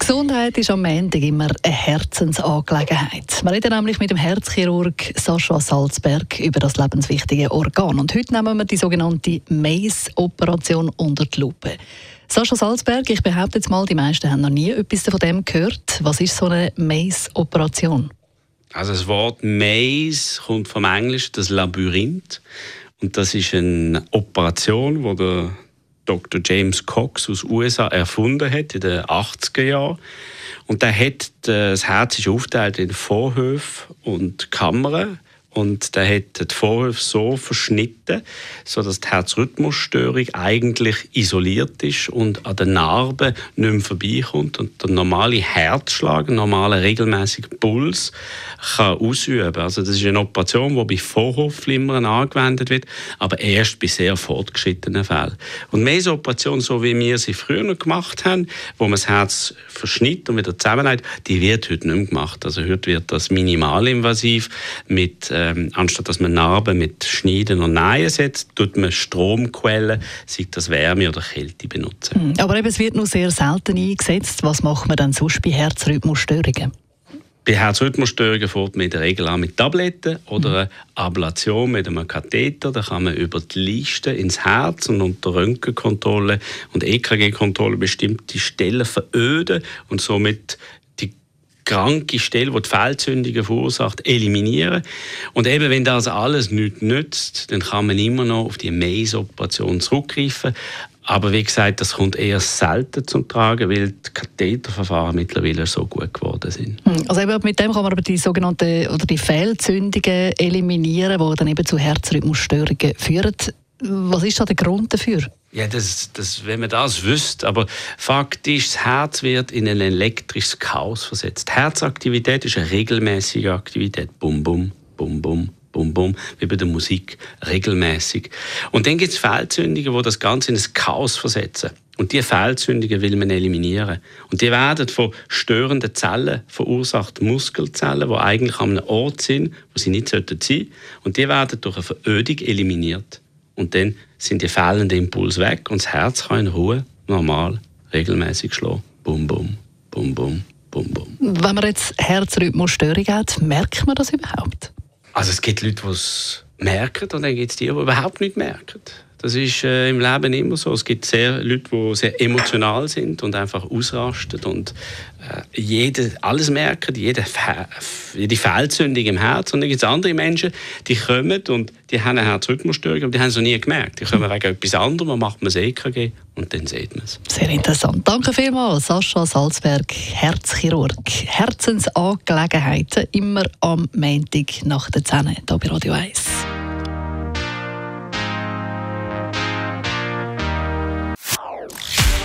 Gesundheit ist am Ende immer eine Herzensangelegenheit. Wir reden nämlich mit dem Herzchirurg Sascha Salzberg über das lebenswichtige Organ. Und heute nehmen wir die sogenannte MACE-Operation unter die Lupe. Sascha Salzberg, ich behaupte jetzt mal, die meisten haben noch nie etwas von dem gehört. Was ist so eine MACE-Operation? Also das Wort Maze kommt vom Englischen, das Labyrinth. Und das ist eine Operation, wo der Dr. James Cox aus USA erfunden hat in den 80er Jahren. Und der hat, das Herz ist aufgeteilt in Vorhöfe und Kammern und der hat die Vorhöfe so verschnitten, sodass die Herzrhythmusstörung eigentlich isoliert ist und an den Narben nicht mehr vorbeikommt und der normale Herzschlag, der normale regelmäßige Puls kann ausüben. Also das ist eine Operation, die bei Vorhofflimmern angewendet wird, aber erst bei sehr fortgeschrittenen Fällen. Und mehr Operation, so wie wir sie früher gemacht haben, wo man das Herz verschnitt und wieder zusammenlegt, die wird heute nicht mehr gemacht. Also heute wird das minimalinvasiv mit ähm, anstatt dass man Narben mit Schneiden und Nähen setzt, tut man Stromquellen, sei das Wärme oder Kälte benutzen. Hm, aber eben, es wird nur sehr selten eingesetzt. Was macht man dann sonst bei Herzrhythmusstörungen? Bei Herzrhythmusstörungen fährt man in der Regel an mit Tabletten oder eine Ablation mit einem Katheter. Da kann man über die Liste ins Herz und unter Röntgenkontrolle und EKG-Kontrolle bestimmte Stellen veröden und somit kranke Stelle, die die Fehlzündungen verursacht, eliminieren. Und eben, wenn das alles nichts nützt, dann kann man immer noch auf die Maze-Operation zurückgreifen. Aber wie gesagt, das kommt eher selten zum Tragen, weil die Katheterverfahren mittlerweile so gut geworden sind. Hm, also eben mit dem kann man aber die sogenannten oder die Fehlzündungen eliminieren, die dann eben zu Herzrhythmusstörungen führen. Was ist da der Grund dafür? Ja, das, das, wenn man das wüsste. Aber faktisch, das Herz wird in ein elektrisches Chaos versetzt. Die Herzaktivität ist eine regelmäßige Aktivität. Bum, bum, bum, bum, bum, bum, wie bei der Musik, regelmäßig. Und dann gibt es Fehlzündungen, die das Ganze in ein Chaos versetzen. Und diese Fehlzündungen will man eliminieren. Und die werden von störenden Zellen verursacht, Muskelzellen, die eigentlich an einem Ort sind, wo sie nicht sein sollten. Und die werden durch eine Verödung eliminiert. Und dann sind die fehlenden Impulse weg und das Herz kann in Ruhe normal regelmäßig schlagen. Bum, bum, bum, bum, bum, bum. Wenn man jetzt Herzrhythmusstörung hat, merkt man das überhaupt? Also es gibt Leute, die es merken und dann gibt es die, die überhaupt nicht merken. Das ist äh, im Leben immer so. Es gibt sehr Leute, die sehr emotional sind und einfach ausrasten und äh, jede, alles merken, jede, jede Fehlzündung im Herz. Und dann gibt es andere Menschen, die kommen und die haben eine Herzrhythmusstörung, aber die haben es noch nie gemerkt. Die kommen wegen etwas anderem, man macht man das EKG und dann sieht man es. Sehr interessant. Danke vielmals, Sascha Salzberg, Herzchirurg. Herzensangelegenheiten immer am Montag nach der 10 hier bei Radio 1.